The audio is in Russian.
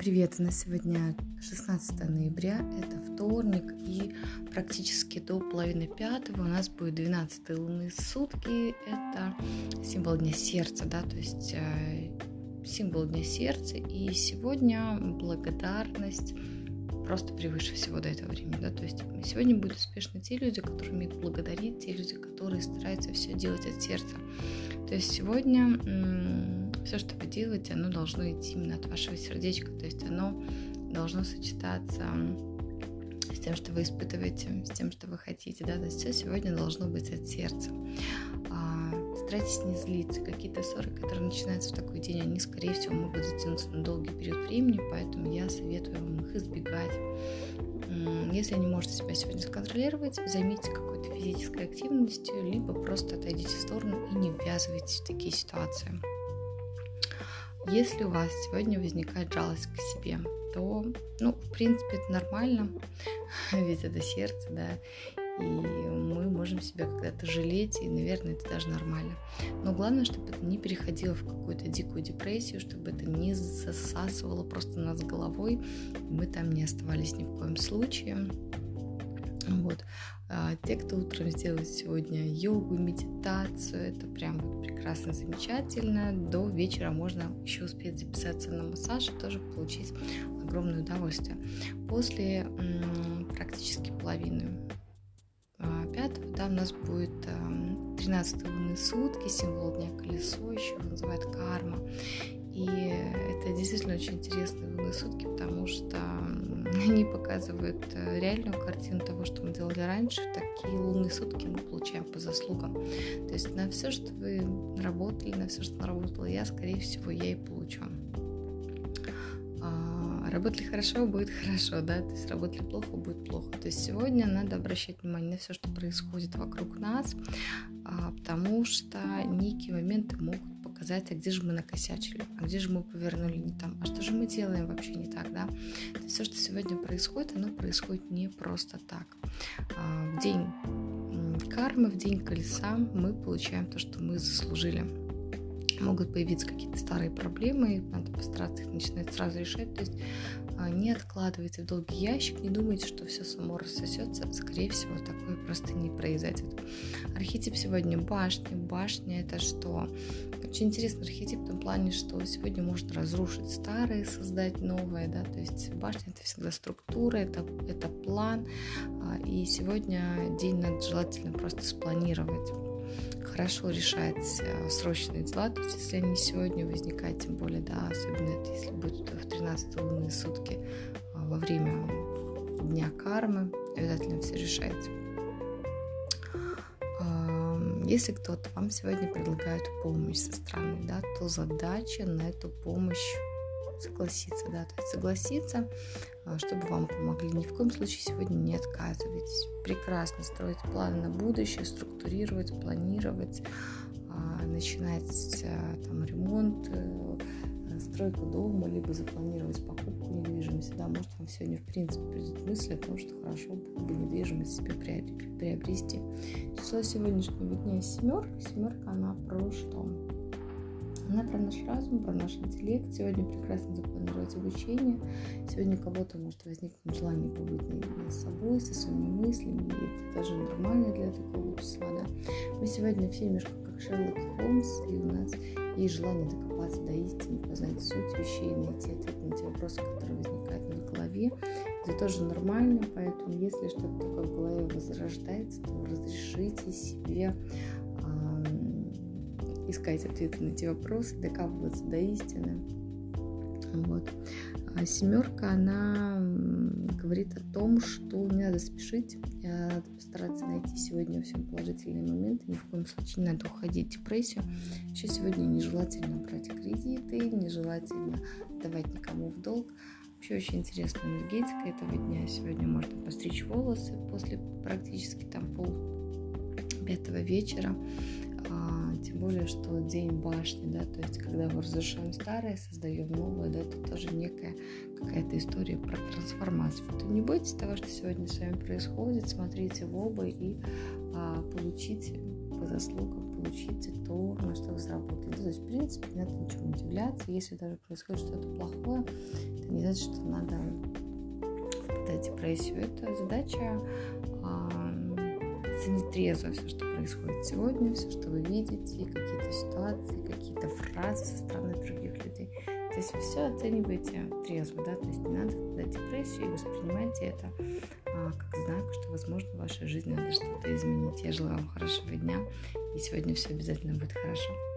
привет! У нас сегодня 16 ноября, это вторник, и практически до половины пятого у нас будет 12 лунные сутки, это символ Дня Сердца, да, то есть э, символ Дня Сердца, и сегодня благодарность просто превыше всего до этого времени, да, то есть сегодня будут успешны те люди, которые умеют благодарить, те люди, которые стараются все делать от сердца. То есть сегодня все, что вы делаете, оно должно идти именно от вашего сердечка, то есть оно должно сочетаться с тем, что вы испытываете, с тем, что вы хотите, да, то есть все сегодня должно быть от сердца. А, старайтесь не злиться. Какие-то ссоры, которые начинаются в такой день, они, скорее всего, могут затянуться на долгий период времени, поэтому я советую вам их избегать. Если не можете себя сегодня сконтролировать, займитесь какой-то физической активностью, либо просто отойдите в сторону и не ввязывайтесь в такие ситуации. Если у вас сегодня возникает жалость к себе, то, ну, в принципе, это нормально, ведь это сердце, да, и мы можем себя когда-то жалеть, и, наверное, это даже нормально. Но главное, чтобы это не переходило в какую-то дикую депрессию, чтобы это не засасывало просто нас головой, мы там не оставались ни в коем случае. Вот. А, те, кто утром сделает сегодня йогу, медитацию, это прям прекрасно, замечательно. До вечера можно еще успеть записаться на массаж и тоже получить огромное удовольствие. После практически половины а, пятого, да, у нас будет 13 лунные сутки, символ дня колесо, еще называют карма. И это действительно очень интересные лунные сутки, потому что они показывают э, реальную картину того, что мы делали раньше. Такие лунные сутки мы получаем по заслугам. То есть на все, что вы работали, на все, что наработала я, скорее всего, я и получу. А, работали хорошо, будет хорошо, да, то есть работали плохо, будет плохо. То есть сегодня надо обращать внимание на все, что происходит вокруг нас, а, потому что некие моменты могут показать, а где же мы накосячили, а где же мы повернули не там, а что же мы делаем вообще не так, да. То есть все, что сегодня происходит, оно происходит не просто так. А, в день кармы, в день колеса мы получаем то, что мы заслужили могут появиться какие-то старые проблемы, надо постараться их начинать сразу решать. То есть не откладывайте в долгий ящик, не думайте, что все само рассосется. Скорее всего, такое просто не произойдет. Архетип сегодня башня. Башня это что? Очень интересный архетип в том плане, что сегодня можно разрушить старое, создать новое, да, то есть башня это всегда структура, это, это план, а, и сегодня день надо желательно просто спланировать хорошо решать э, срочные дела, то есть если они сегодня возникают, тем более, да, особенно это если будет в 13 лунные сутки а, во время дня кармы, обязательно все решается. Если кто-то вам сегодня предлагает помощь со стороны, да, то задача на эту помощь согласиться, да, то есть согласиться, а, чтобы вам помогли. Ни в коем случае сегодня не отказывайтесь. Прекрасно строить планы на будущее, структурировать, планировать, а, начинать а, там ремонт, э, стройку дома, либо запланировать покупку недвижимости. Да, может вам сегодня в принципе придет мысль о том, что хорошо было бы недвижимость себе приобрести. Число сегодняшнего дня семерка. Семерка, она про что? Она про наш разум, про наш интеллект. Сегодня прекрасно запланировать обучение. Сегодня у кого-то может возникнуть желание побыть наедине с собой, со своими мыслями. И это даже нормально для такого числа. Да? Мы сегодня все немножко как Шерлок Холмс, и у нас есть желание докопаться до истины, познать суть вещей, найти ответ на те вопросы, которые возникают в голове. Это тоже нормально, поэтому если что-то такое в голове возрождается, то разрешите себе искать ответы на эти вопросы, докапываться до истины. Вот. А семерка, она говорит о том, что не надо спешить, надо постараться найти сегодня во всем положительные моменты, ни в коем случае не надо уходить в депрессию. Еще сегодня нежелательно брать кредиты, нежелательно давать никому в долг. Вообще очень интересная энергетика этого дня. Сегодня можно постричь волосы после практически там пол пятого вечера. А, тем более, что день башни, да, то есть когда мы разрушаем старое, создаем новое, да, это тоже некая какая-то история про трансформацию. То не бойтесь того, что сегодня с вами происходит, смотрите в оба и а, получите по заслугам, получите то, думать, что вы сработали. То есть, в принципе, не надо ничему удивляться. Если даже происходит что-то плохое, это не значит, что надо впадать в депрессию. Это задача оценить трезво все, что происходит сегодня, все, что вы видите, какие-то ситуации, какие-то фразы со стороны других людей. То есть вы все оцениваете трезво, да, то есть не надо в депрессию и воспринимайте это а, как знак, что, возможно, в вашей жизни надо что-то изменить. Я желаю вам хорошего дня, и сегодня все обязательно будет хорошо.